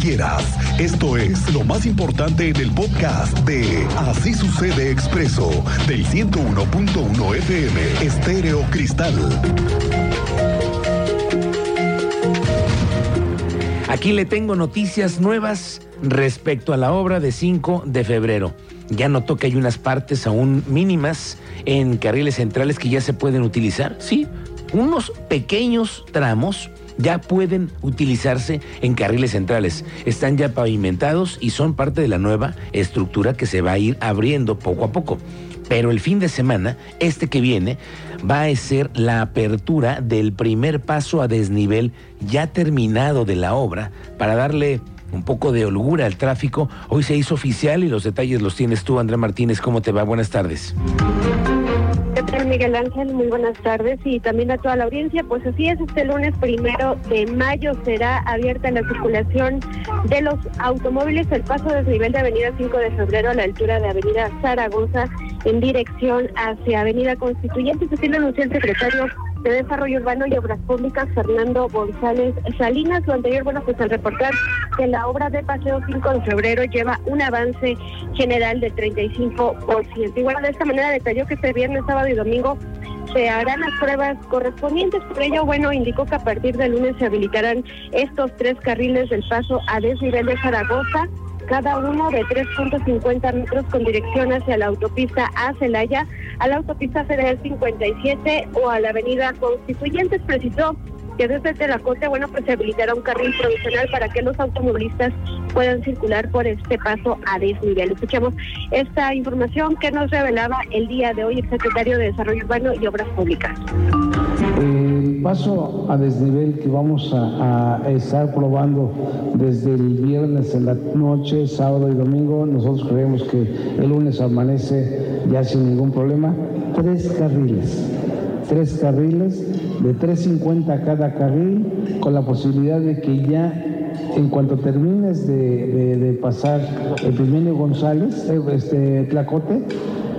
quieras. Esto es lo más importante en el podcast de Así sucede expreso del 101.1 FM Estéreo Cristal. Aquí le tengo noticias nuevas respecto a la obra de 5 de febrero. Ya notó que hay unas partes aún mínimas en carriles centrales que ya se pueden utilizar. Sí, unos pequeños tramos ya pueden utilizarse en carriles centrales. Están ya pavimentados y son parte de la nueva estructura que se va a ir abriendo poco a poco. Pero el fin de semana, este que viene, va a ser la apertura del primer paso a desnivel ya terminado de la obra para darle un poco de holgura al tráfico. Hoy se hizo oficial y los detalles los tienes tú, André Martínez. ¿Cómo te va? Buenas tardes. ¿Qué tal, Miguel Ángel? Muy buenas tardes y también a toda la audiencia. Pues así es, este lunes primero de mayo será abierta la circulación de los automóviles. El paso desde nivel de Avenida 5 de Febrero a la altura de Avenida Zaragoza en dirección hacia Avenida Constituyente. Se tiene anunció el secretario de Desarrollo Urbano y Obras Públicas, Fernando González Salinas. Lo anterior, bueno, pues al reportar que la obra de Paseo 5 de Febrero lleva un avance general del 35%. Y bueno, de esta manera detalló que este viernes, sábado y domingo se harán las pruebas correspondientes. Por ello, bueno, indicó que a partir del lunes se habilitarán estos tres carriles del paso a desnivel de Zaragoza cada uno de 3.50 metros con dirección hacia la autopista a Celaya, a la autopista federal 57 o a la avenida Constituyentes. Precisó que desde Telacote, bueno, pues se habilitará un carril provisional para que los automovilistas puedan circular por este paso a desnivel. Escuchamos esta información que nos revelaba el día de hoy el secretario de Desarrollo Urbano y Obras Públicas. Paso a desnivel que vamos a, estar probando desde el viernes en la noche, sábado y domingo, nosotros creemos que el lunes amanece ya sin ningún problema. Tres carriles, tres carriles de 3.50 cada carril, con la posibilidad de que ya en cuanto termines de, pasar el González, eh, este Tlacote,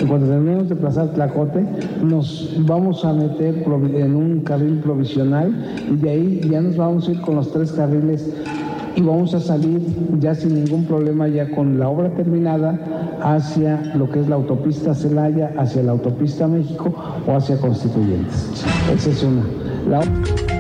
en cuanto terminemos de pasar Tlacote, nos vamos a meter en un carril provisional y de ahí ya nos vamos a ir con los tres carriles y vamos a salir ya sin ningún problema, ya con la obra terminada, hacia lo que es la autopista Celaya, hacia la autopista México o hacia Constituyentes. Esa es una.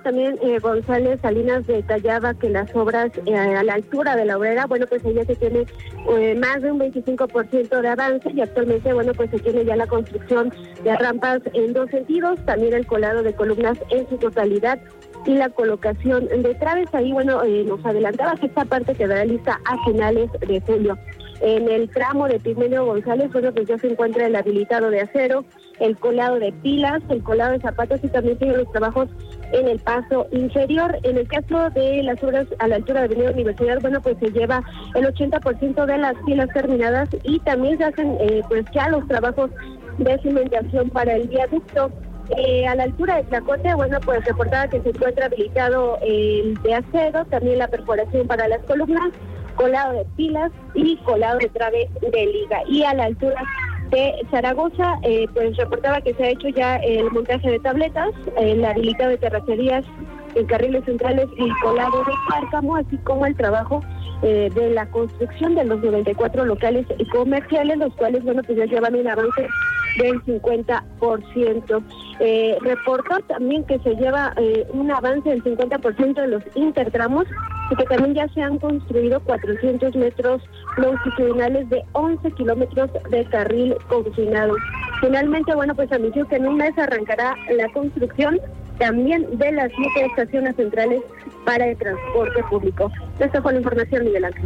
También eh, González Salinas detallaba que las obras eh, a la altura de la obrera, bueno, pues ella se tiene eh, más de un 25% de avance y actualmente, bueno, pues se tiene ya la construcción de rampas en dos sentidos, también el colado de columnas en su totalidad y la colocación de traves. Ahí, bueno, nos adelantaba que esta parte quedará lista a finales de julio. En el tramo de Pigmenio González, bueno, pues ya se encuentra el habilitado de acero, el colado de pilas, el colado de zapatos y también tiene los trabajos en el paso inferior. En el caso de las obras a la altura de Avenida Universidad, bueno, pues se lleva el 80% de las pilas terminadas y también se hacen eh, pues ya los trabajos de cimentación para el viaducto. Eh, a la altura de Tlacote, bueno, pues reportaba que se encuentra habilitado el de acero, también la perforación para las columnas, colado de pilas y colado de trave de liga. Y a la altura de Zaragoza, eh, pues reportaba que se ha hecho ya el montaje de tabletas, el habilitado de terracerías en carriles centrales y colado de cárcamo, así como el trabajo eh, de la construcción de los 94 locales comerciales, los cuales, bueno, pues ya llevan un avance del 50%. Eh, reportó también que se lleva eh, un avance del 50% de los intertramos y que también ya se han construido 400 metros longitudinales de 11 kilómetros de carril confinado. Finalmente, bueno, pues anunció que en un mes arrancará la construcción también de las siete estaciones centrales para el transporte público. Esta fue la información, Miguel Ángel.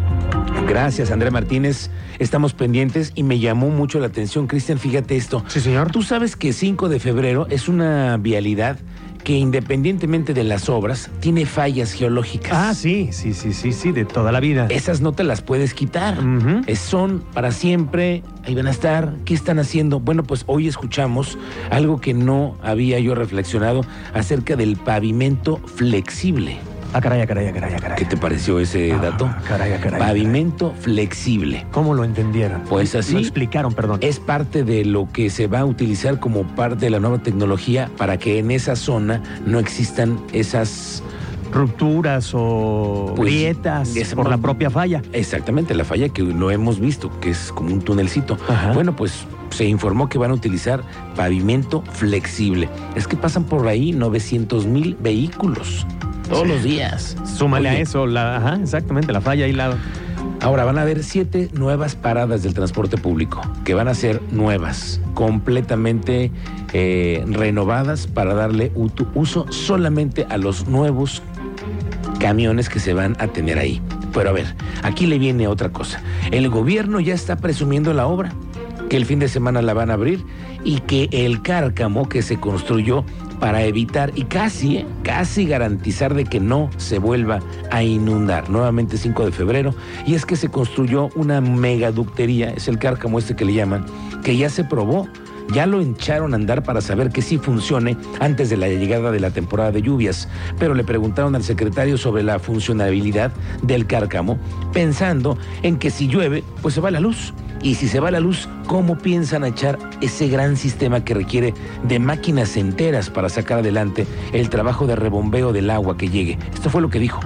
Gracias, André Martínez. Estamos pendientes y me llamó mucho la atención, Cristian, fíjate esto. Sí, señor. Tú sabes que 5 de febrero es una vialidad que independientemente de las obras, tiene fallas geológicas. Ah, sí, sí, sí, sí, sí, de toda la vida. Esas no te las puedes quitar. Uh -huh. es, son para siempre, ahí van a estar. ¿Qué están haciendo? Bueno, pues hoy escuchamos algo que no había yo reflexionado acerca del pavimento flexible. Ah, caray, caray, caray, caray. ¿Qué te pareció ese ah, dato? Caray, caray. Pavimento caray. flexible. ¿Cómo lo entendieron? Pues así. Lo explicaron, perdón. Es parte de lo que se va a utilizar como parte de la nueva tecnología para que en esa zona no existan esas rupturas o Pues, grietas es por la propia falla. Exactamente, la falla que lo hemos visto, que es como un tunelcito. Ajá. Bueno, pues se informó que van a utilizar pavimento flexible. Es que pasan por ahí 900 mil vehículos todos los días. Súmale Oye, a eso, la, ajá, exactamente, la falla ahí lado. Ahora van a haber siete nuevas paradas del transporte público, que van a ser nuevas, completamente eh, renovadas para darle uso solamente a los nuevos camiones que se van a tener ahí. Pero a ver, aquí le viene otra cosa. El gobierno ya está presumiendo la obra, que el fin de semana la van a abrir y que el cárcamo que se construyó para evitar y casi, eh, casi garantizar de que no se vuelva a inundar. Nuevamente 5 de febrero. Y es que se construyó una megaductería, es el cárcamo este que le llaman, que ya se probó. Ya lo echaron a andar para saber que sí funcione antes de la llegada de la temporada de lluvias, pero le preguntaron al secretario sobre la funcionabilidad del cárcamo, pensando en que si llueve, pues se va la luz. Y si se va la luz, ¿cómo piensan echar ese gran sistema que requiere de máquinas enteras para sacar adelante el trabajo de rebombeo del agua que llegue? Esto fue lo que dijo.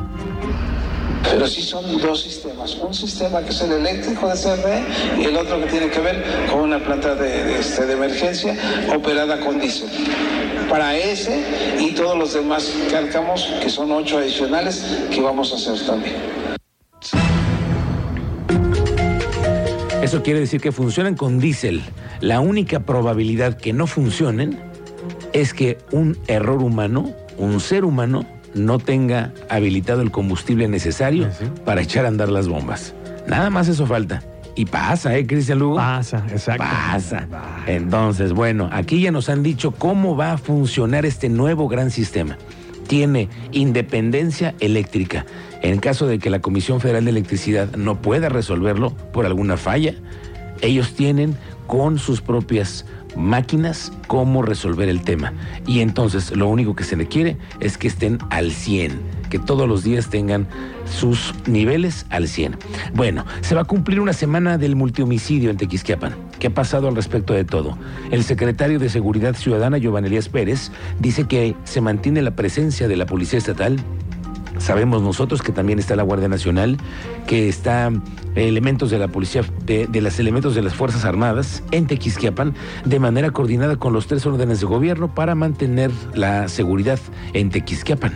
Pero sí son dos sistemas. Un sistema que es el eléctrico de CRE y el otro que tiene que ver con una planta de, este, emergencia operada con diésel. Para ese y todos los demás cárcamos, que son ocho adicionales, que vamos a hacer también. Eso quiere decir que funcionan con diésel. La única probabilidad que no funcionen es que un error humano, un ser humano, no tenga habilitado el combustible necesario Sí. para echar a andar las bombas. Nada más eso falta. Y pasa, ¿eh, Cristian Lugo? Pasa, exacto. Pasa. Entonces, bueno, aquí ya nos han dicho cómo va a funcionar este nuevo gran sistema. Tiene independencia eléctrica. En caso de que la Comisión Federal de Electricidad no pueda resolverlo por alguna falla, ellos tienen con sus propias máquinas cómo resolver el tema. Y entonces lo único que se requiere es que estén al 100, que todos los días tengan sus niveles al 100. Bueno, se va a cumplir una semana del multihomicidio en Tequisquiapan. ¿Qué ha pasado al respecto de todo? El secretario de Seguridad Ciudadana, Giovanni Elías Pérez, dice que se mantiene la presencia de la Policía Estatal Sabemos nosotros que también está la Guardia Nacional, que está elementos de la policía, de, de los elementos de las Fuerzas Armadas en Tequisquiapan, de manera coordinada con los tres órdenes de gobierno para mantener la seguridad en Tequisquiapan.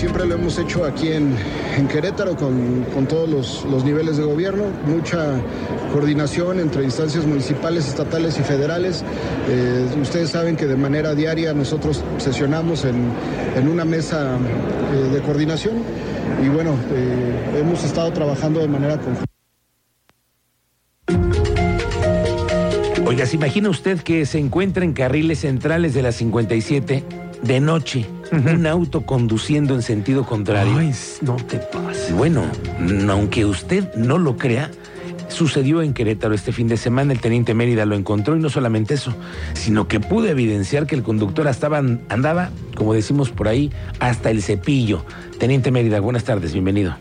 Siempre lo hemos hecho aquí en, en Querétaro, con, con todos los, los niveles de gobierno, mucha coordinación entre instancias municipales, estatales y federales. Eh, ustedes saben que de manera diaria nosotros sesionamos en, en una mesa eh, de coordinación y bueno, eh, hemos estado trabajando de manera conjunta. Oiga, ¿se imagina usted que se encuentra en carriles centrales de la 57 de noche un auto conduciendo en sentido contrario? Ay, no te pases. Bueno, n- aunque usted no lo crea, sucedió en Querétaro este fin de semana. El teniente Mérida lo encontró y no solamente eso, sino que pudo evidenciar que el conductor estaba, andaba, como decimos por ahí, hasta el cepillo. Teniente Mérida, buenas tardes, bienvenido.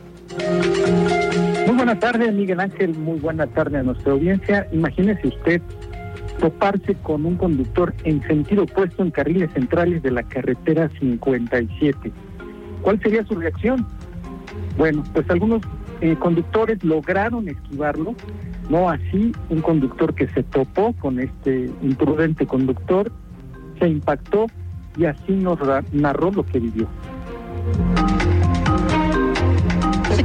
Muy buena tarde, Miguel Ángel. Muy buena tarde a nuestra audiencia. Imagínese usted toparse con un conductor en sentido opuesto en carriles centrales de la carretera 57. ¿Cuál sería su reacción? Bueno, pues algunos eh, conductores lograron esquivarlo, no así un conductor que se topó con este imprudente conductor, se impactó y así nos narró lo que vivió.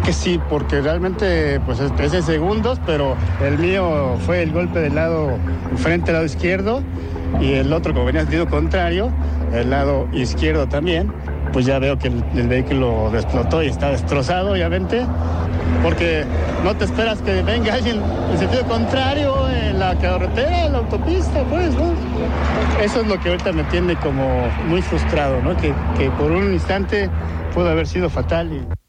Que sí, porque realmente pues es 13 segundos, pero el mío fue el golpe del lado frente al lado izquierdo y el otro como venía en sentido contrario, el lado izquierdo también, pues ya veo que el, el vehículo explotó y está destrozado obviamente, porque no te esperas que venga alguien en sentido contrario en la carretera, en la autopista, pues, ¿no? Eso es lo que ahorita me tiene como muy frustrado, ¿no? Que, que por un instante pudo haber sido fatal y...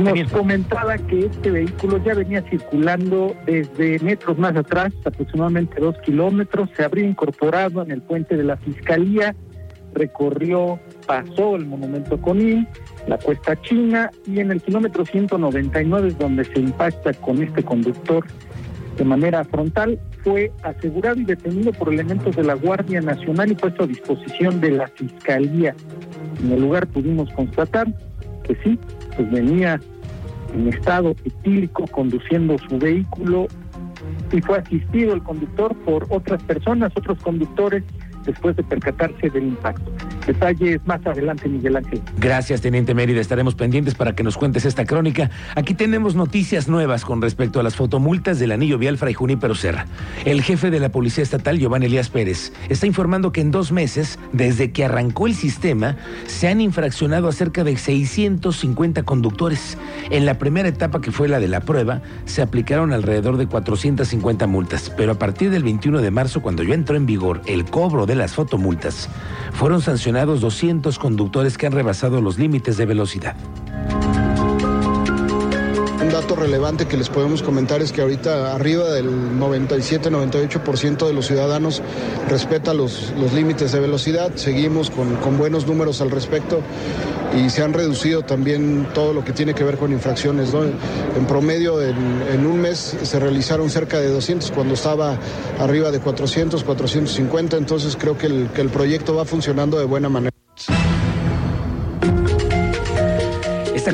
Nos comentaba que este vehículo ya venía circulando desde metros más atrás, aproximadamente dos kilómetros, se habría incorporado en el puente de la Fiscalía, recorrió, pasó el monumento Conil, la cuesta china y en el kilómetro 199 es donde se impacta con este conductor de manera frontal, fue asegurado y detenido por elementos de la Guardia Nacional y puesto a disposición de la Fiscalía. En el lugar pudimos constatar que sí, pues venía en estado etílico conduciendo su vehículo y fue asistido el conductor por otras personas, otros conductores después de percatarse del impacto. Detalles más adelante, Miguel Ángel. Gracias, Teniente Mérida. Estaremos pendientes para que nos cuentes esta crónica. Aquí tenemos noticias nuevas con respecto a las fotomultas del anillo vial Fray Junípero Serra. El jefe de la Policía Estatal, Giovanni Elías Pérez, está informando que en dos meses, desde que arrancó el sistema, se han infraccionado a cerca de 650 conductores. En la primera etapa, que fue la de la prueba, se aplicaron alrededor de 450 multas, pero a partir del 21 de marzo, cuando ya entró en vigor el cobro de las fotomultas, fueron sancionados 200 conductores que han rebasado los límites de velocidad. Dato relevante que les podemos comentar es que ahorita arriba del 97-98% de los ciudadanos respeta los, los límites de velocidad. Seguimos con, con buenos números al respecto y se han reducido también todo lo que tiene que ver con infracciones. ¿no? En promedio, en, en, un mes se realizaron cerca de 200 cuando estaba arriba de 400, 450, entonces creo que el, que el proyecto va funcionando de buena manera.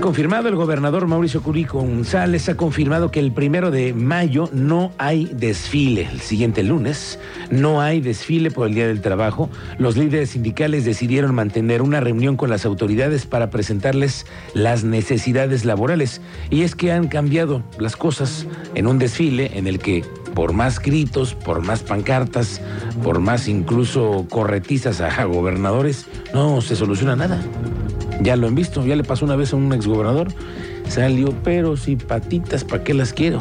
Confirmado, el gobernador Mauricio Curí González ha confirmado que el primero de mayo no hay desfile. El siguiente lunes no hay desfile por el Día del Trabajo. Los líderes sindicales decidieron mantener una reunión con las autoridades para presentarles las necesidades laborales. Y es que han cambiado las cosas en un desfile en el que por más gritos, por más pancartas, por más incluso corretizas a gobernadores, no se soluciona nada. Ya lo han visto, ya le pasó una vez a un exgobernador, salió, pero si patitas, ¿para qué las quiero?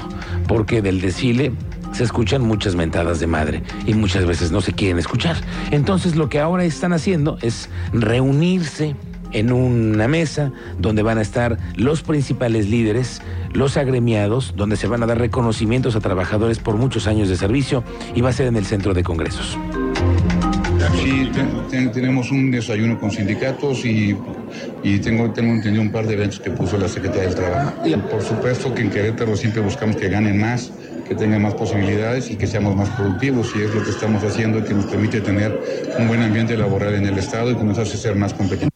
Porque del desfile se escuchan muchas mentadas de madre y muchas veces no se quieren escuchar. Entonces lo que ahora están haciendo es reunirse en una mesa donde van a estar los principales líderes, los agremiados, donde se van a dar reconocimientos a trabajadores por muchos años de servicio y va a ser en el centro de congresos. Sí, ten, tenemos un desayuno con sindicatos y, y, tengo, tengo entendido un par de eventos que puso la Secretaría del Trabajo. Por supuesto que en Querétaro siempre buscamos que ganen más, que tengan más posibilidades y que seamos más productivos y es lo que estamos haciendo y que nos permite tener un buen ambiente laboral en el Estado y que nos hace ser más competitivos.